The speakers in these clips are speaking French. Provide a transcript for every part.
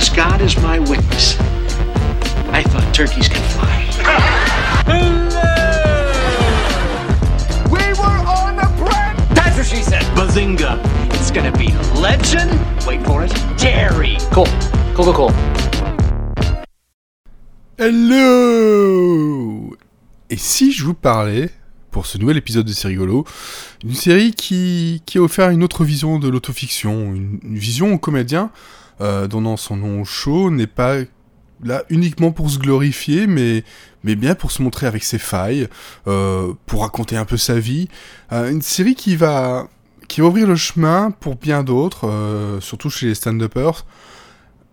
as God is my witness, I thought turkeys could fly. We were on a prank! That's what she said. Bazinga. It's gonna be legend. Wait for it. Dairy. Cool. Cool, cool, cool. Hello Et si je vous parlais, pour ce nouvel épisode de C'est rigolo, d'une série qui, qui a offert une autre vision de l'autofiction, une, une vision au comédien, euh, donnant son nom au show, n'est pas là uniquement pour se glorifier, mais, mais bien pour se montrer avec ses failles, euh, pour raconter un peu sa vie. Euh, une série qui va, qui ouvrir le chemin pour bien d'autres, surtout chez les stand-uppers.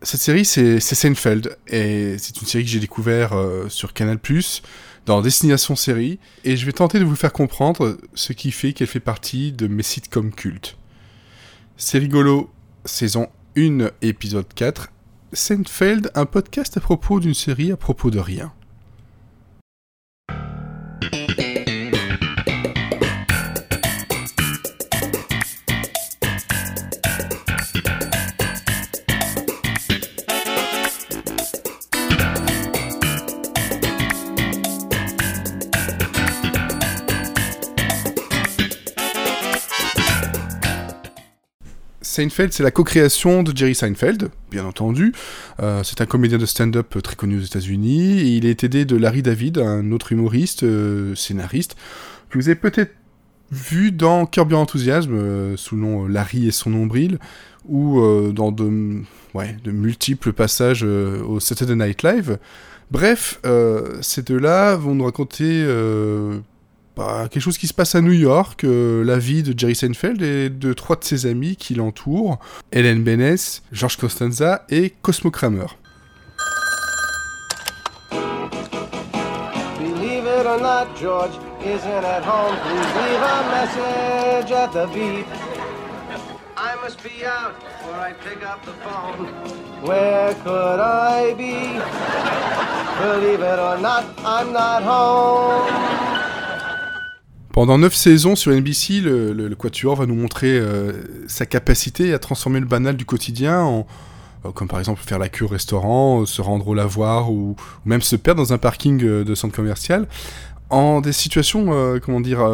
Cette série, c'est Seinfeld, et c'est une série que j'ai découvert sur Canal+, dans Destination Série, et je vais tenter de vous faire comprendre ce qui fait qu'elle fait partie de mes sitcoms cultes. C'est rigolo, saison 1, épisode 4, Seinfeld, un podcast à propos d'une série à propos de rien. Seinfeld, c'est la co-création de Jerry Seinfeld, bien entendu. Euh, c'est un comédien de stand-up très connu aux États-Unis. Il est aidé de Larry David, un autre humoriste, euh, scénariste, vous avez peut-être vu dans Curb Your Enthusiasm, euh, sous le nom Larry et son nombril, ou dans de, ouais, de multiples passages au Saturday Night Live. Bref, ces deux-là vont nous raconter bah, quelque chose qui se passe à New York, euh, la vie de Jerry Seinfeld et de trois de ses amis qui l'entourent, Helen Benes, George Costanza et Cosmo Kramer. Believe it or not, George isn't at home. Please leave a message at the beep. I must be out before I pick up the phone. Where could I be? Believe it or not, I'm not home. Pendant 9 saisons sur NBC, le, Quatuor va nous montrer euh, sa capacité à transformer le banal du quotidien en, euh, comme par exemple faire la queue au restaurant, euh, se rendre au lavoir ou, même se perdre dans un parking de centre commercial, en des situations, comment dire,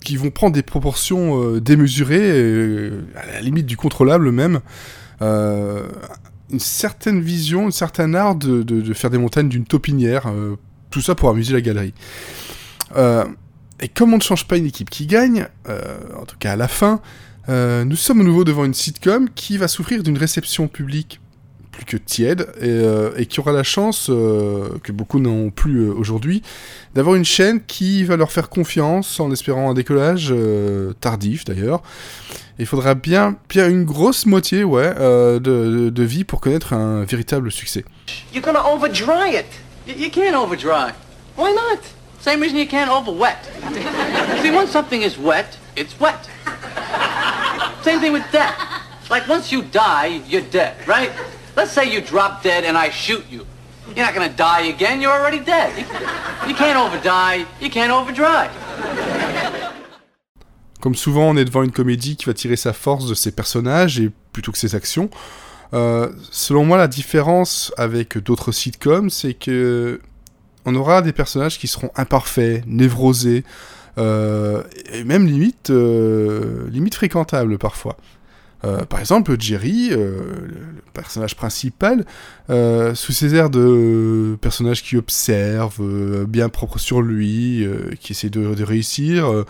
qui vont prendre des proportions démesurées, euh, à la limite du contrôlable même. Une certaine vision, un certain art de, faire des montagnes d'une taupinière, tout ça pour amuser la galerie. Et comme on ne change pas une équipe qui gagne, euh, en tout cas à la fin, euh, nous sommes à nouveau devant une sitcom qui va souffrir d'une réception publique plus que tiède et, euh, et qui aura la chance, euh, que beaucoup n'ont plus euh, aujourd'hui, d'avoir une chaîne qui va leur faire confiance en espérant un décollage euh, tardif d'ailleurs. Il faudra bien, bien une grosse moitié ouais, euh, de, de- de vie pour connaître un véritable succès. You're gonna overdry it? You, you can't overdry. Why not? Same reason you can't overwet. See, once something is wet, it's wet. Same thing with death. Like once you die, you're dead, right? Let's say you drop dead and I shoot you. You're not gonna die again, you're already dead. You, can't overdie, you can't overdry. Comme souvent, on est devant une comédie qui va tirer sa force de ses personnages et plutôt que ses actions. Euh, selon moi, la différence avec d'autres sitcoms, c'est que on aura des personnages qui seront imparfaits, névrosés, euh, et même limite, euh, fréquentables parfois. Euh, par exemple, Jerry, le, personnage principal, sous ses airs de personnage qui observe, bien propre sur lui, qui essaie de, réussir,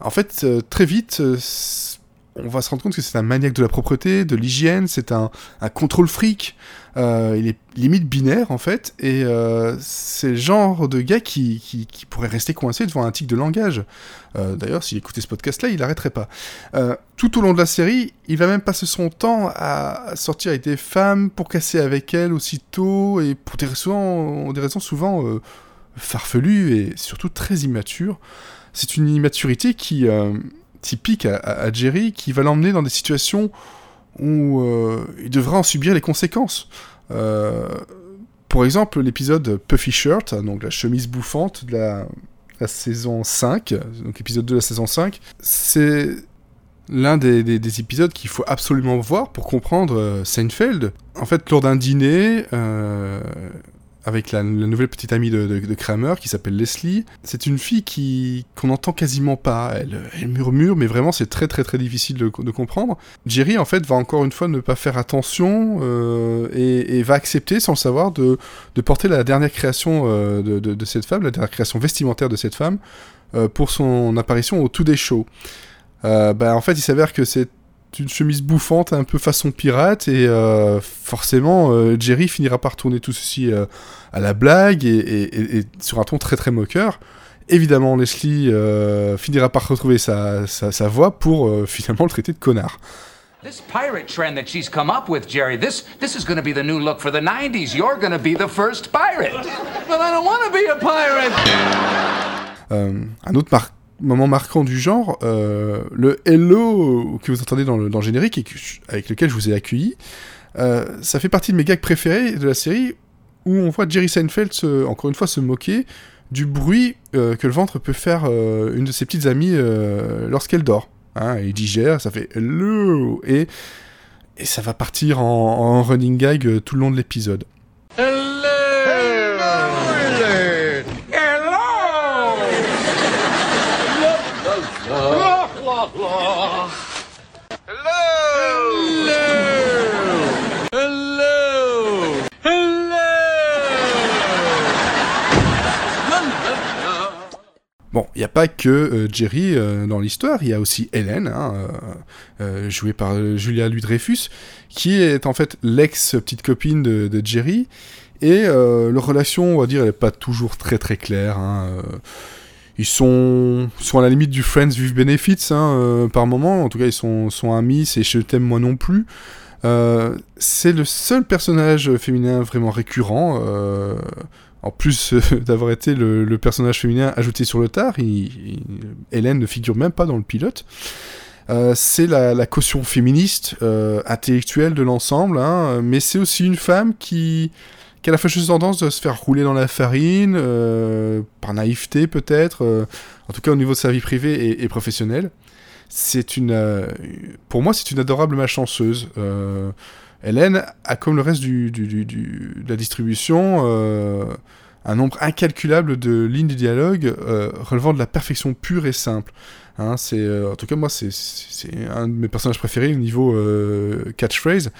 en fait, très vite, on va se rendre compte que c'est un maniaque de la propreté, de l'hygiène, c'est un, un contrôle fric. Euh, il est limite binaire, en fait, et euh, c'est le genre de gars qui, pourrait rester coincé devant un tic de langage. Euh, D'ailleurs, s'il écoutait ce podcast-là, il n'arrêterait pas. Euh, tout au long de la série, il va même passer son temps à sortir avec des femmes pour casser avec elles aussitôt, et pour des raisons, souvent farfelues et surtout très immatures. C'est une immaturité qui typique à- à Jerry, qui va l'emmener dans des situations où euh, il devra en subir les conséquences. Euh, pour exemple, l'épisode Puffy Shirt, donc la chemise bouffante de la, saison 5, donc épisode 2 de la saison 5, c'est l'un des, des- des épisodes qu'il faut absolument voir pour comprendre euh, Seinfeld. En fait, lors d'un dîner avec la, nouvelle petite amie de, Kramer qui s'appelle Leslie, c'est une fille qui qu'on n'entend quasiment pas. Elle, elle murmure, mais vraiment c'est très très très difficile de, comprendre. Jerry en fait va encore une fois ne pas faire attention euh, et, et va accepter sans le savoir de, porter la dernière création euh, de, cette femme, la dernière création vestimentaire de cette femme euh, pour son apparition au Today Show. Euh, bah, en fait, il s'avère que c'est une chemise bouffante, un peu façon pirate, et euh, forcément, euh, Jerry finira par tourner tout ceci euh, à la blague et, et- et- et sur un ton très très moqueur. Évidemment, Leslie finira par retrouver sa, sa, sa voix pour finalement le traiter de connard. This pirate trend that she's come up with, Jerry, this this is going to be the new look for the 90s. You're going to be the first pirate. But I don't want to be a pirate. Un autre mar- moment marquant du genre, euh, le Hello que vous entendez dans le, générique et avec lequel je vous ai accueilli, euh, ça fait partie de mes gags préférés de la série où on voit Jerry Seinfeld se- encore une fois se moquer du bruit euh, que le ventre peut faire une de ses petites amies lorsqu'elle dort. Hein, il digère, ça fait Hello et, et ça va partir en, en running gag tout le long de l'épisode. Bon, il n'y a pas que euh, Jerry euh, dans l'histoire, il y a aussi Hélène, hein, euh, jouée par Julia Louis-Dreyfus, qui est en fait l'ex-petite copine de, Jerry, et leur relation, on va dire, elle n'est pas toujours très très claire. hein, ils sont, sont à la limite du Friends with Benefits hein, par moment, en tout cas ils sont, sont amis, c'est Je t'aime moi non plus. C'est le seul personnage féminin vraiment récurrent. En plus euh, d'avoir été le, personnage féminin ajouté sur le tard, Hélène ne figure même pas dans le pilote. Euh, c'est la, caution féministe, euh, intellectuelle de l'ensemble, hein, mais c'est aussi une femme qui, a la fâcheuse tendance de se faire rouler dans la farine, par naïveté peut-être, en tout cas au niveau de sa vie privée et, professionnelle. C'est une, pour moi, c'est une adorable malchanceuse. Hélène a, comme le reste de la distribution, euh, un nombre incalculable de lignes de dialogue euh, relevant de la perfection pure et simple. Hein, c'est, euh, en tout cas, moi, c'est, un de mes personnages préférés au niveau catchphrase.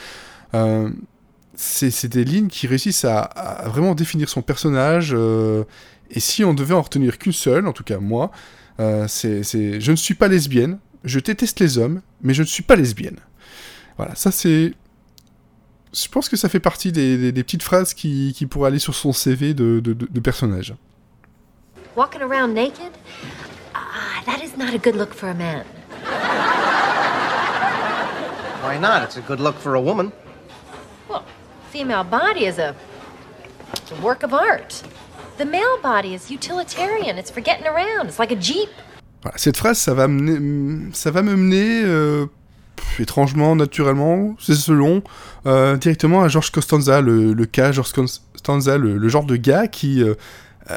C'est, des lignes qui réussissent à, vraiment définir son personnage. et si on devait en retenir qu'une seule, en tout cas moi, c'est je ne suis pas lesbienne, je déteste les hommes, mais je ne suis pas lesbienne. Voilà, ça c'est. Je pense que ça fait partie des, des- des petites phrases qui, qui pourraient aller sur son CV de, de, de- de personnage. Walking around naked? Ah, that is not a good look for a man. Why not? It's a good look for a woman. Well, female body is a, it's a work of art. The male body is utilitarian. It's for getting around. It's like a jeep. Voilà, cette phrase, ça va, mener, ça va me mener, euh, étrangement, naturellement, c'est selon, euh, directement à George Costanza, le, cas George Costanza, le, genre de gars qui, euh, euh,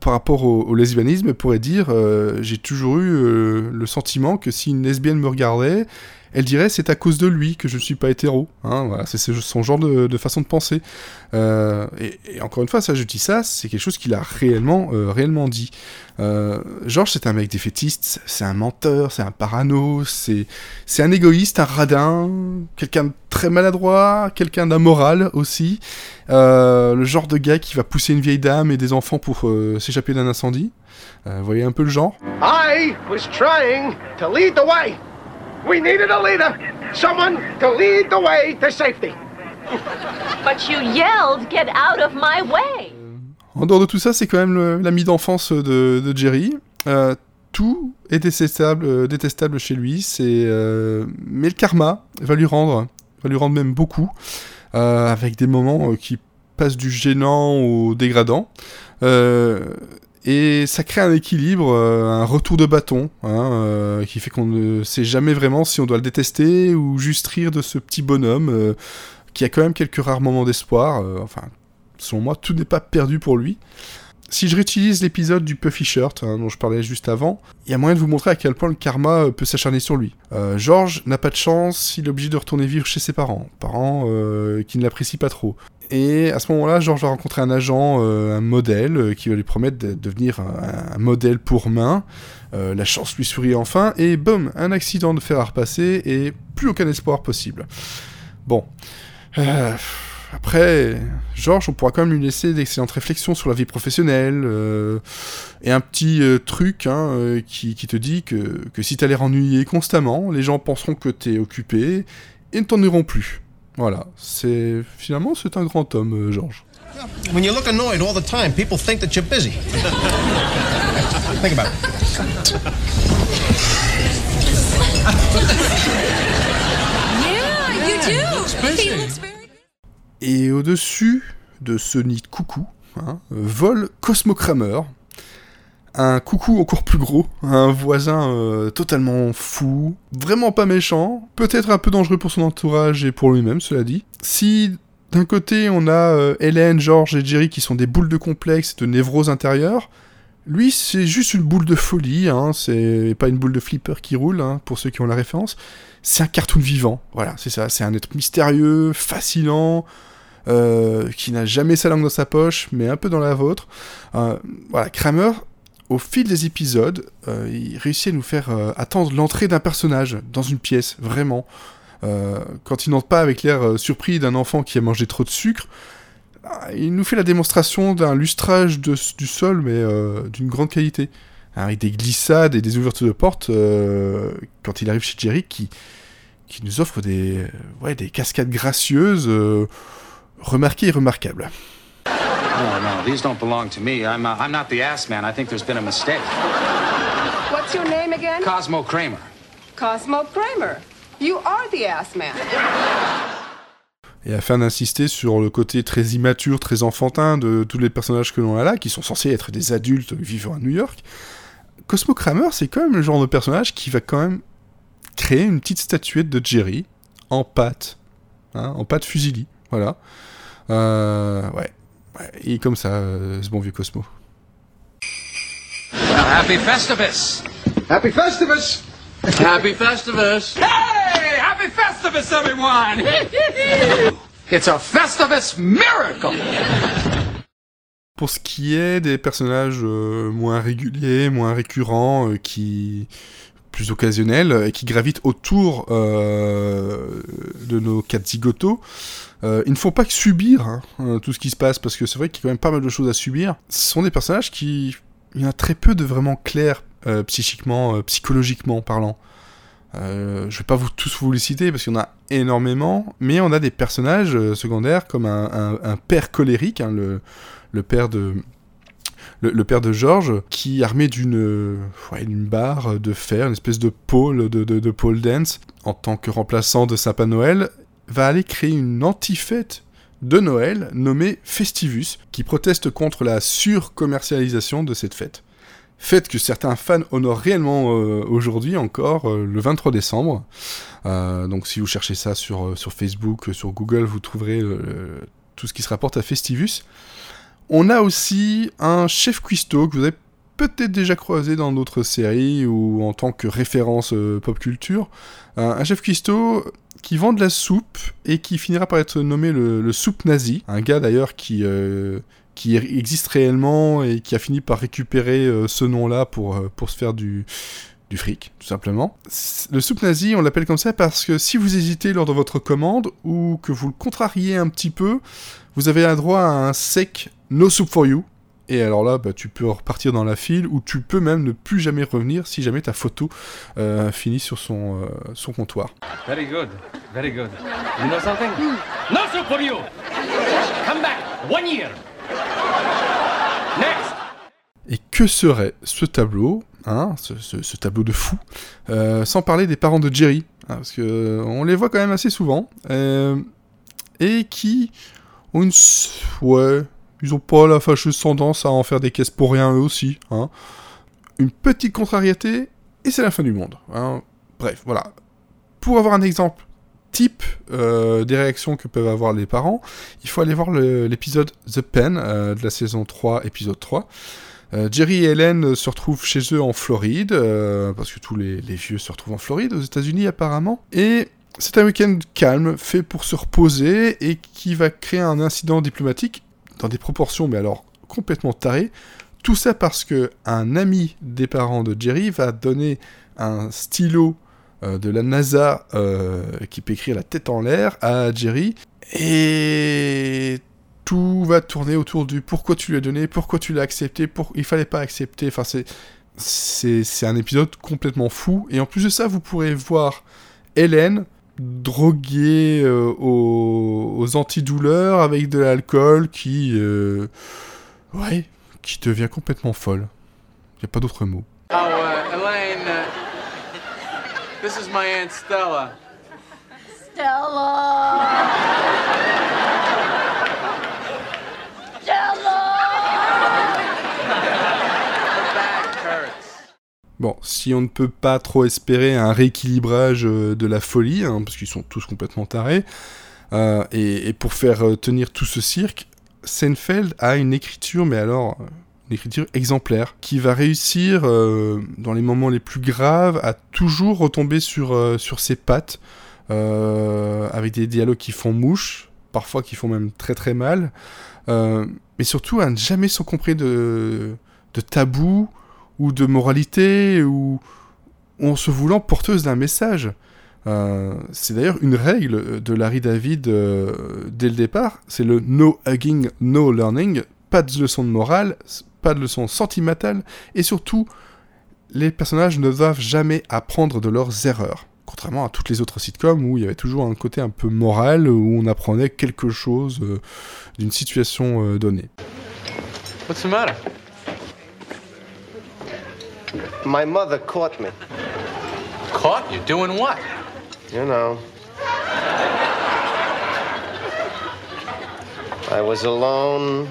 par rapport au, lesbianisme, pourrait dire J'ai toujours eu le sentiment que si une lesbienne me regardait, elle dirait c'est à cause de lui que je ne suis pas hétéro. Hein, c'est son genre de, façon de penser. Euh, et, encore une fois, je dis ça, c'est quelque chose qu'il a réellement, euh, réellement dit. Euh, Georges, c'est un mec défaitiste, c'est un menteur, c'est un parano, c'est un égoïste, un radin, quelqu'un de très maladroit, quelqu'un d'amoral aussi. Euh, le genre de gars qui va pousser une vieille dame et des enfants pour s'échapper d'un incendie. Vous voyez un peu le genre? I was trying to lead the way. We needed a leader, someone to lead the way to safety. But you yelled, get out of my way. En dehors de tout ça, c'est quand même l'ami d'enfance de, de Jerry. Euh, tout est détestable, euh, détestable chez lui. C'est, euh, mais le karma va lui rendre, va lui rendre même beaucoup, euh, avec des moments euh, qui passent du gênant au dégradant. Et ça crée un équilibre, euh, un retour de bâton, hein, euh, qui fait qu'on ne sait jamais vraiment si on doit le détester ou juste rire de ce petit bonhomme euh, qui a quand même quelques rares moments d'espoir. enfin, selon moi, tout n'est pas perdu pour lui. Si je réutilise l'épisode du Puffy Shirt, hein, dont je parlais juste avant, il y a moyen de vous montrer à quel point le karma peut s'acharner sur lui. Euh, George n'a pas de chance, il est obligé de retourner vivre chez ses parents, parents qui ne l'apprécient pas trop. Et à ce moment-là, George va rencontrer un agent, euh, un modèle, euh, qui va lui promettre de devenir un, modèle pour main. Euh, la chance lui sourit enfin, et boum, un accident de fer à repasser, et plus aucun espoir possible. Bon. Après, Georges, on pourra quand même lui laisser d'excellentes réflexions sur la vie professionnelle, et un petit truc hein, qui, qui te dit que, que si t'as l'air ennuyé constamment, les gens penseront que t'es occupé, et ne t'en iront plus. Voilà, c'est finalement c'est un grand homme, euh, Georges. When you look annoyed all the time, people think that you're busy. think about it. Yeah, you do. He looks very Et au-dessus de ce nid de coucou, hein, vole Cosmo Kramer, un coucou encore plus gros, un voisin euh, totalement fou, vraiment pas méchant, peut-être un peu dangereux pour son entourage et pour lui-même, cela dit. Si d'un côté on a euh, Hélène, George et Jerry qui sont des boules de complexe, de névrose intérieure, lui c'est juste une boule de folie, hein, c'est pas une boule de flipper qui roule, hein, pour ceux qui ont la référence, c'est un cartoon vivant, voilà, c'est ça, c'est un être mystérieux, fascinant, euh, qui n'a jamais sa langue dans sa poche, mais un peu dans la vôtre. Voilà, Kramer, au fil des épisodes, euh, il réussit à nous faire euh, attendre l'entrée d'un personnage dans une pièce, vraiment. Euh, quand il n'entre pas avec l'air surpris d'un enfant qui a mangé trop de sucre, ah, il nous fait la démonstration d'un lustrage du sol, mais d'une grande qualité. Avec des glissades et des ouvertures de portes, quand il arrive chez Jerry, qui, nous offre des, cascades gracieuses, remarquées et remarquables. No, no, these don't belong to me. I'm, uh, I'm not the ass man. I think there's been a mistake. What's your name again? Cosmo Kramer. Cosmo Kramer. You are the ass man. Et afin d'insister sur le côté très immature, très enfantin de tous les personnages que l'on a là, qui sont censés être des adultes vivant à New York, Cosmo Kramer, c'est quand même le genre de personnage qui va quand même créer une petite statuette de Jerry en pâte, hein, en pâte fusilli, voilà. Euh, ouais. Ouais, et comme ça, euh, ce bon vieux Cosmo. Well, happy Festivus! Happy Festivus! Happy Festivus. Hey! Happy Festivus, everyone! it's a Festivus miracle! Pour ce qui est des personnages euh, moins réguliers, moins récurrents, euh, qui plus occasionnels euh, et qui gravitent autour euh, de nos quatre zigotos, euh, ils ne font pas que subir hein, tout ce qui se passe parce que c'est vrai qu'il y a quand même pas mal de choses à subir. Ce sont des personnages qui, il y en a très peu de vraiment clairs psychiquement, psychologiquement parlant. Euh, je vais pas vous tous vous les citer parce qu'il y en a énormément, mais on a des personnages secondaires comme un, père colérique, hein, le père de le, père de George, qui armé d'une barre de fer, une espèce de pôle de, pole dance, en tant que remplaçant de Sapin Noël, va aller créer une anti-fête de Noël nommée Festivus, qui proteste contre la surcommercialisation de cette fête. Fête que certains fans honorent réellement euh, aujourd'hui encore, euh, le 23 décembre. Euh, donc si vous cherchez ça sur, Facebook, sur Google, vous trouverez tout ce qui se rapporte à Festivus. On a aussi un chef cuistot que vous avez peut-être déjà croisé dans d'autres séries ou en tant que référence euh, pop culture. Un, chef cuistot qui vend de la soupe et qui finira par être nommé le, soupe nazi. Un gars d'ailleurs qui, euh, qui existe réellement et qui a fini par récupérer euh, ce nom-là pour, pour se faire du, du fric, tout simplement. Le soupe nazi, on l'appelle comme ça parce que si vous hésitez lors de votre commande ou que vous le contrariez un petit peu, vous avez un droit à un sec no soup for you. Et alors là, bah, tu peux repartir dans la file ou tu peux même ne plus jamais revenir si jamais ta photo euh, finit sur son, euh, son comptoir. Very good. Very good. You know something? No soup for you. Come back. One year. Next. Et que serait ce tableau, hein, ce, ce- ce tableau de fou, euh, sans parler des parents de Jerry, hein, parce que on les voit quand même assez souvent, et qui ont une, ouais, ils ont pas la fâcheuse tendance à en faire des caisses pour rien eux aussi, hein. Une petite contrariété et c'est la fin du monde. hein. Bref, voilà. Pour avoir un exemple type euh, des réactions que peuvent avoir les parents, il faut aller voir l'épisode The Pen euh, de la saison 3, épisode 3. Euh, Jerry et Helen se retrouvent chez eux en Floride, parce que tous les vieux se retrouvent en Floride, aux États-Unis apparemment. Et c'est un week-end calme, fait pour se reposer, et qui va créer un incident diplomatique des proportions, mais alors complètement tarées. Tout ça parce que un ami des parents de Jerry va donner un stylo euh, de la NASA euh, qui peut écrire la tête en l'air à Jerry. Et tout va tourner autour du pourquoi tu lui as donné, pourquoi tu l'as accepté, pour... il fallait pas accepter. Enfin, c'est, c'est, c'est un épisode complètement fou. Et en plus de ça, vous pourrez voir Hélène droguée euh, aux, aux antidouleurs avec de l'alcool qui, euh, ouais, qui devient complètement folle. Il n'y a pas d'autre mot. Oh, uh, Elaine, uh, this is my Aunt Stella. Bon, si on ne peut pas trop espérer un rééquilibrage euh, de la folie, hein, parce qu'ils sont tous complètement tarés, euh, et, pour faire euh, tenir tout ce cirque, Seinfeld a une écriture, mais alors une écriture exemplaire, qui va réussir, dans les moments les plus graves, à toujours retomber sur, sur ses pattes, avec des dialogues qui font mouche, parfois qui font même très très mal, mais surtout à ne jamais s'encombrer de, de tabous ou de moralité ou, en se voulant porteuse d'un message. Euh, c'est d'ailleurs une règle de Larry David euh, dès le départ, c'est le no hugging, no learning, pas de leçon de morale, pas de leçon sentimentale, et surtout, les personnages ne doivent jamais apprendre de leurs erreurs. Contrairement à toutes les autres sitcoms où il y avait toujours un côté un peu moral, où on apprenait quelque chose euh, d'une situation donnée. What's the matter? My mother caught me. Caught? You doing what? You know. I was alone.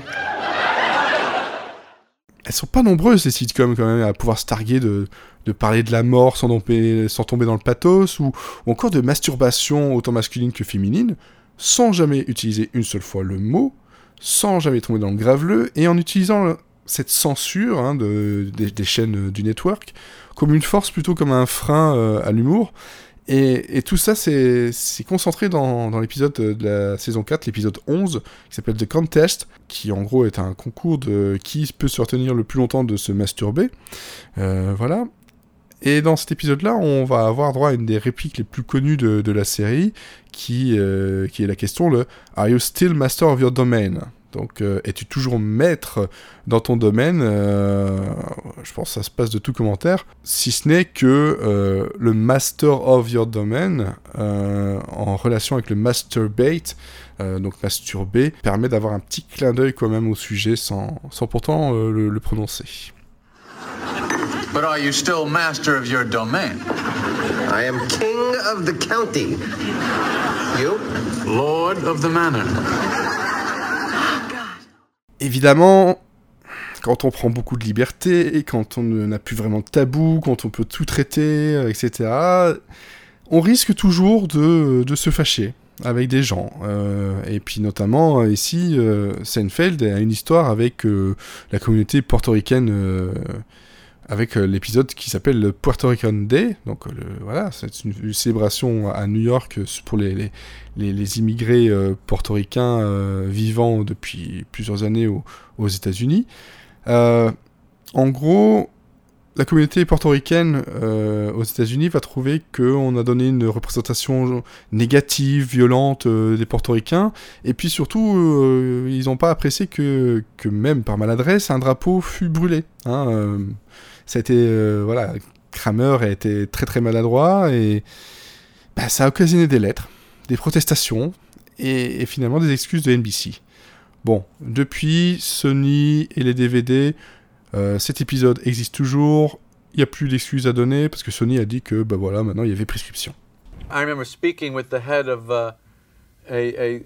elles sont pas nombreuses ces sitcoms quand même à pouvoir se targuer de, de parler de la mort sans tomber, sans tomber dans le pathos ou, ou encore de masturbation autant masculine que féminine sans jamais utiliser une seule fois le mot, sans jamais tomber dans le graveleux et en utilisant le- cette censure hein, de, des, chaînes du network comme une force plutôt comme un frein euh, à l'humour. Et, tout ça, c'est concentré dans, l'épisode de la saison 4, l'épisode 11, qui s'appelle The Contest, qui en gros est un concours de qui peut se retenir le plus longtemps de se masturber. Euh, voilà. Et dans cet épisode-là, on va avoir droit à une des répliques les plus connues de, la série, qui, euh, qui est la question le Are you still master of your domain? Donc, euh, es-tu toujours maître dans ton domaine Euh, Je pense que ça se passe de tout commentaire. Si ce n'est que euh, le master of your domain, euh, en relation avec le masturbate, euh, donc masturber, permet d'avoir un petit clin d'œil quand même au sujet sans, sans pourtant euh, le, le prononcer. But are you still master of your domain? I am king of the county. You? Lord of the manor. Évidemment, quand on prend beaucoup de liberté, quand on n'a plus vraiment de tabou, quand on peut tout traiter, euh, etc., on risque toujours de, se fâcher avec des gens. Euh, et puis notamment, euh, ici, Seinfeld a une histoire avec la communauté portoricaine, avec euh, l'épisode qui s'appelle le Puerto Rican Day. Donc euh, voilà, c'est une, célébration à New York euh, pour les, les, immigrés portoricains vivant depuis plusieurs années au- aux États-Unis. En gros, la communauté portoricaine aux États-Unis va trouver qu'on a donné une représentation négative, violente des portoricains, et puis surtout, ils n'ont pas apprécié que, que même par maladresse, un drapeau fut brûlé. hein, été, euh, voilà, Kramer a été très très maladroit, et bah, ça a occasionné des lettres, des protestations, et, finalement des excuses de NBC. Bon, depuis Sony et les DVD, euh, cet épisode existe toujours. Il n'y a plus d'excuses à donner parce que Sony a dit que bah voilà, maintenant il y avait prescription. I remember speaking with the head of uh,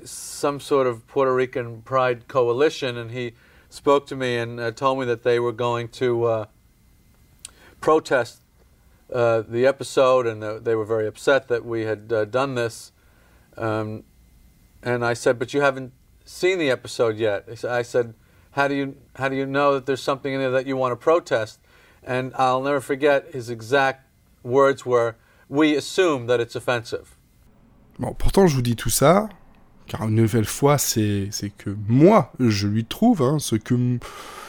some sort of Puerto Rican Pride coalition, and he spoke to me and uh, told me that they were going to uh, protest uh, the episode, and uh, they were very upset that we had uh, done this. Um, and I said, "But you haven't seen the episode yet." I said, "How do you how do you know that there's something in there that you want to protest?" And I'll never forget his exact words were, "We assume that it's offensive." Bon, pourtant, je vous dis tout ça, car une nouvelle fois, c'est que moi, je lui trouve hein, ce, que,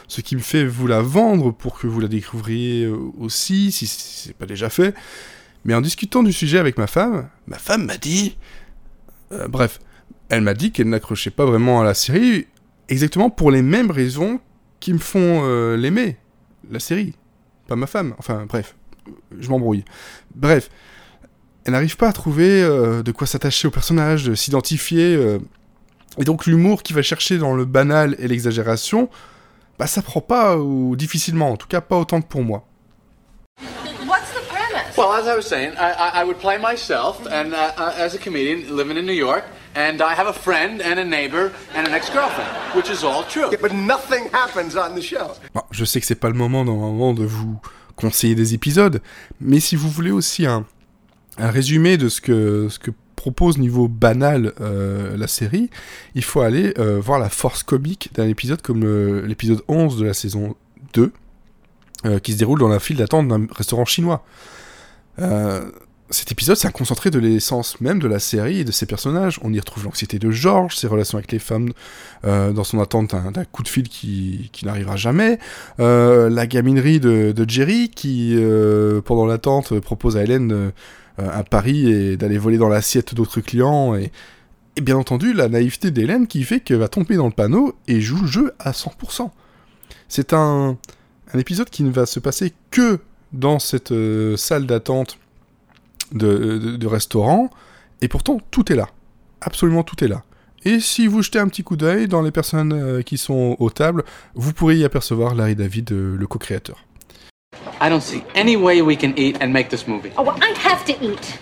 ce qui me fait vous la vendre pour que vous la découvriez euh, aussi, si c'est pas déjà fait. Mais en discutant du sujet avec ma femme, ma femme m'a dit... euh, bref, elle m'a dit qu'elle n'accrochait pas vraiment à la série, exactement pour les mêmes raisons qui me font euh, l'aimer, la série. Pas ma femme, enfin bref, je m'embrouille. Bref, elle n'arrive pas à trouver de quoi s'attacher au personnage, de s'identifier. et donc l'humour qu'il va chercher dans le banal et l'exagération, bah ça prend pas ou difficilement, en tout cas pas autant que pour moi. What's the premise? Well, as I was saying, I, I, would play myself, and uh, uh, as a comedian living in New York, and I have a friend and a neighbor and an ex-girlfriend, which is all true. but nothing happens on the show. Bon, je sais que c'est pas le moment normalement de vous conseiller des épisodes, mais si vous voulez aussi un, un résumé de ce que, ce que propose niveau banal euh, la série, il faut aller euh, voir la force comique d'un épisode comme l'épisode 11 de la saison 2, euh, qui se déroule dans la file d'attente d'un restaurant chinois. Cet épisode, c'est un concentré de l'essence même de la série et de ses personnages. On y retrouve l'anxiété de George, ses relations avec les femmes dans son attente d'un coup de fil qui, qui n'arrivera jamais, la gaminerie de, de Jerry qui, pendant l'attente, propose à Hélène euh, un pari et d'aller voler dans l'assiette d'autres clients. Et, bien entendu, la naïveté d'Hélène qui fait qu'elle va tomber dans le panneau et joue le jeu à 100%. C'est un, épisode qui ne va se passer que dans cette euh, salle d'attente de, restaurant, et pourtant tout est là. Absolument tout est là. Et si vous jetez un petit coup d'œil dans les personnes euh, qui sont aux tables, vous pourrez y apercevoir Larry David, le co-créateur. I don't see any way we can eat and make this movie. Oh, well, I have to eat.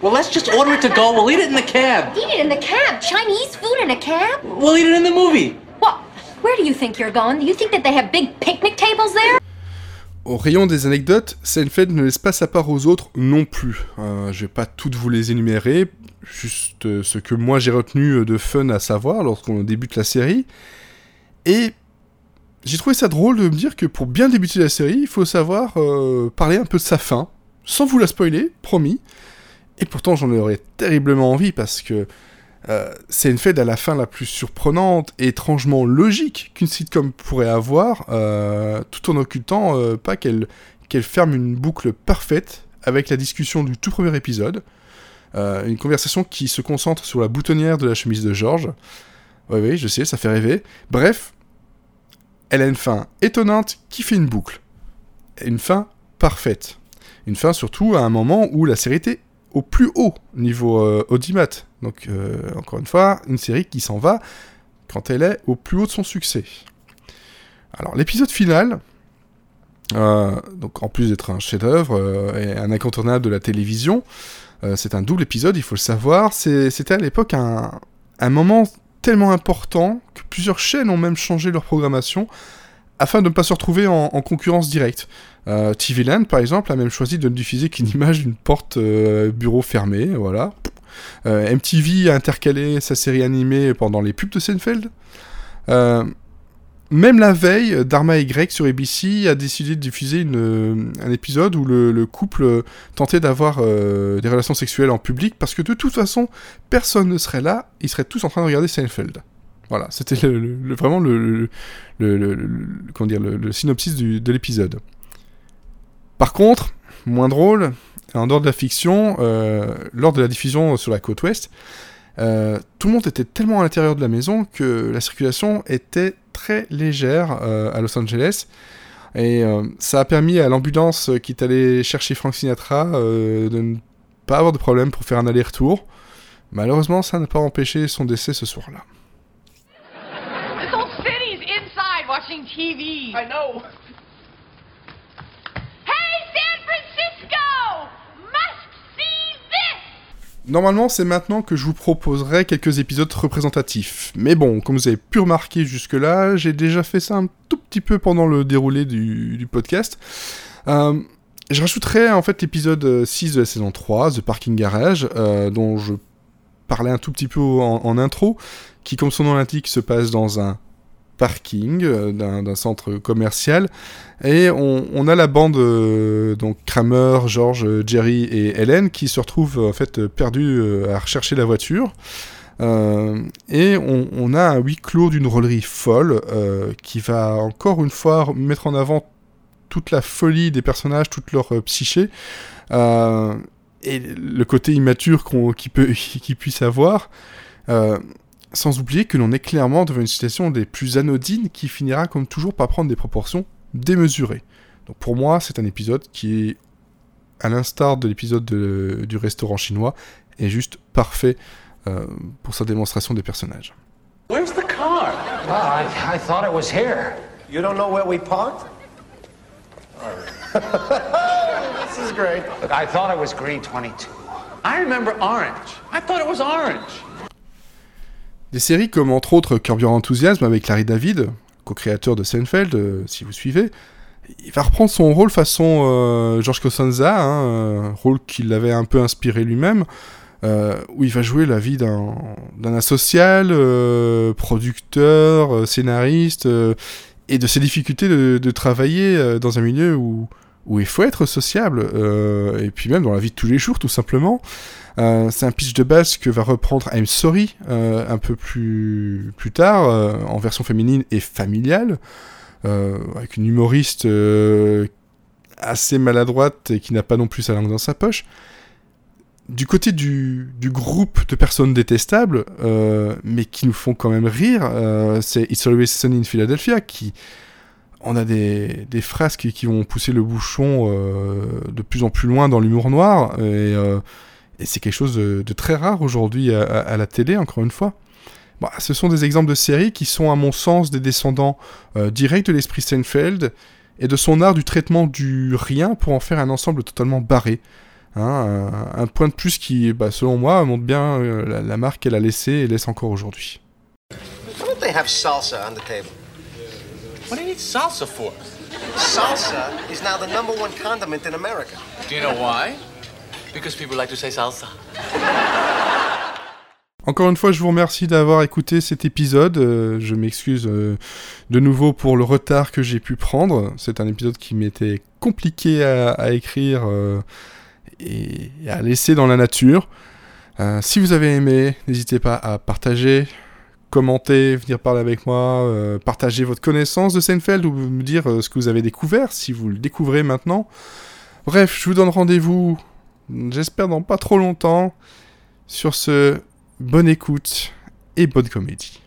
Well, let's just order it to go. We'll eat it in the cab. Eat it in the cab? Chinese food in a cab? We'll eat it in the movie. What? Where do you think you're going? Do you think that they have big picnic tables there? Au rayon des anecdotes, Seinfeld ne laisse pas sa part aux autres non plus. Euh, je vais pas toutes vous les énumérer, juste euh, ce que moi j'ai retenu euh, de fun à savoir lorsqu'on débute la série. Et j'ai trouvé ça drôle de me dire que pour bien débuter la série, il faut savoir euh, parler un peu de sa fin, sans vous la spoiler, promis. Et pourtant j'en aurais terriblement envie parce que euh, Seinfeld a la fin la plus surprenante et étrangement logique qu'une sitcom pourrait avoir, euh, tout en occultant pas qu'elle ferme une boucle parfaite avec la discussion du tout premier épisode. Une conversation qui se concentre sur la boutonnière de la chemise de George. Oui, oui, je sais, ça fait rêver. Bref, elle a une fin étonnante qui fait une boucle. Une fin parfaite. Une fin surtout à un moment où la série était au plus haut niveau euh, audimat. Donc, euh, encore une fois, une série qui s'en va quand elle est au plus haut de son succès. Alors, l'épisode final, euh, donc en plus d'être un chef-d'œuvre et un incontournable de la télévision, c'est un double épisode, il faut le savoir. C'était à l'époque un moment tellement important que plusieurs chaînes ont même changé leur programmation afin de ne pas se retrouver en, en concurrence directe. Euh, TV Land, par exemple, a même choisi de ne diffuser qu'une image d'une porte euh, bureau fermée, voilà. Euh, MTV a intercalé sa série animée pendant les pubs de Seinfeld. Même la veille, Dharma et Greg sur ABC a décidé de diffuser euh, un épisode où le, le couple euh, tentait d'avoir euh, des relations sexuelles en public parce que de toute façon, personne ne serait là, ils seraient tous en train de regarder Seinfeld. Voilà, c'était vraiment le, comment dire, le, synopsis de l'épisode. Par contre, moins drôle, en dehors de la fiction, lors de la diffusion sur la côte ouest, tout le monde était tellement à l'intérieur de la maison que la circulation était très légère euh, à Los Angeles. Et euh, ça a permis à l'ambulance qui est allée chercher Frank Sinatra euh, de ne pas avoir de problème pour faire un aller-retour. Malheureusement, ça n'a pas empêché son décès ce soir-là. This whole city's inside watching TV. I know. Normalement, c'est maintenant que je vous proposerai quelques épisodes représentatifs. Mais bon, comme vous avez pu remarquer jusque-là, j'ai déjà fait ça un tout petit peu pendant le déroulé du, podcast. Euh, je rajouterai en fait l'épisode 6 de la saison 3, The Parking Garage, euh, dont je parlé un tout petit peu en intro, qui, comme son nom l'indique, se passe dans un euh, d'un centre commercial. Et on, a la bande, euh, donc Kramer, George, Jerry et Helen, qui se retrouvent en fait perdus euh, à rechercher la voiture. Et on, a un huis clos d'une rôlerie folle qui va encore une fois mettre en avant toute la folie des personnages, toute leur psyché, et le côté immature qu'on qui peut, qui puisse avoir. Sans oublier que l'on est clairement devant une situation des plus anodines qui finira comme toujours par prendre des proportions démesurées. Donc pour moi, c'est un épisode qui est, à l'instar de l'épisode du restaurant chinois, est juste parfait euh, pour sa démonstration des personnages. Where's the car? Well, I, I thought it was here. You don't know where we parked? this is great. Look, I thought it was green 22. I remember orange. I thought it was orange. Des séries comme entre autres Curb Your Enthusiasm avec Larry David, co-créateur de Seinfeld, euh, si vous suivez, il va reprendre son rôle façon euh, George Costanza, hein, euh, rôle qu'il avait un peu inspiré lui-même, euh, où il va jouer la vie d'un asocial, producteur, scénariste, et de ses difficultés de, de travailler dans un milieu où, où il faut être sociable, et puis même dans la vie de tous les jours, tout simplement. C'est un pitch de base que va reprendre I'm Sorry un peu plus, plus tard, en version féminine et familiale, avec une humoriste assez maladroite et qui n'a pas non plus sa langue dans sa poche. Du côté du, du, groupe de personnes détestables, euh, mais qui nous font quand même rire, euh, c'est It's Always Sunny in Philadelphia, qui... On a des, des phrases qui, vont pousser le bouchon euh, de plus en plus loin dans l'humour noir, et, euh, et c'est quelque chose de, de très rare aujourd'hui à, à, à, la télé, encore une fois. Bon, ce sont des exemples de séries qui sont, à mon sens, des descendants euh, directs de l'esprit Seinfeld, et de son art du traitement du rien pour en faire un ensemble totalement barré. Hein, un, un, point de plus qui, bah, selon moi, montre bien euh, la, la, marque qu'elle a laissée et laisse encore aujourd'hui. Why don't they have salsa on the table? What do you need salsa for? Salsa is now the number one condiment in America. Do you know why? Because people like to say salsa. Encore une fois, je vous remercie d'avoir écouté cet épisode. Euh, je m'excuse euh, de nouveau pour le retard que j'ai pu prendre. C'est un épisode qui m'était compliqué à, écrire euh, et à laisser dans la nature. Si vous avez aimé, n'hésitez pas à partager, commenter, venir parler avec moi, partager votre connaissance de Seinfeld ou me dire ce que vous avez découvert, si vous le découvrez maintenant. Bref, je vous donne rendez-vous, j'espère dans pas trop longtemps. Sur ce, bonne écoute et bonne comédie.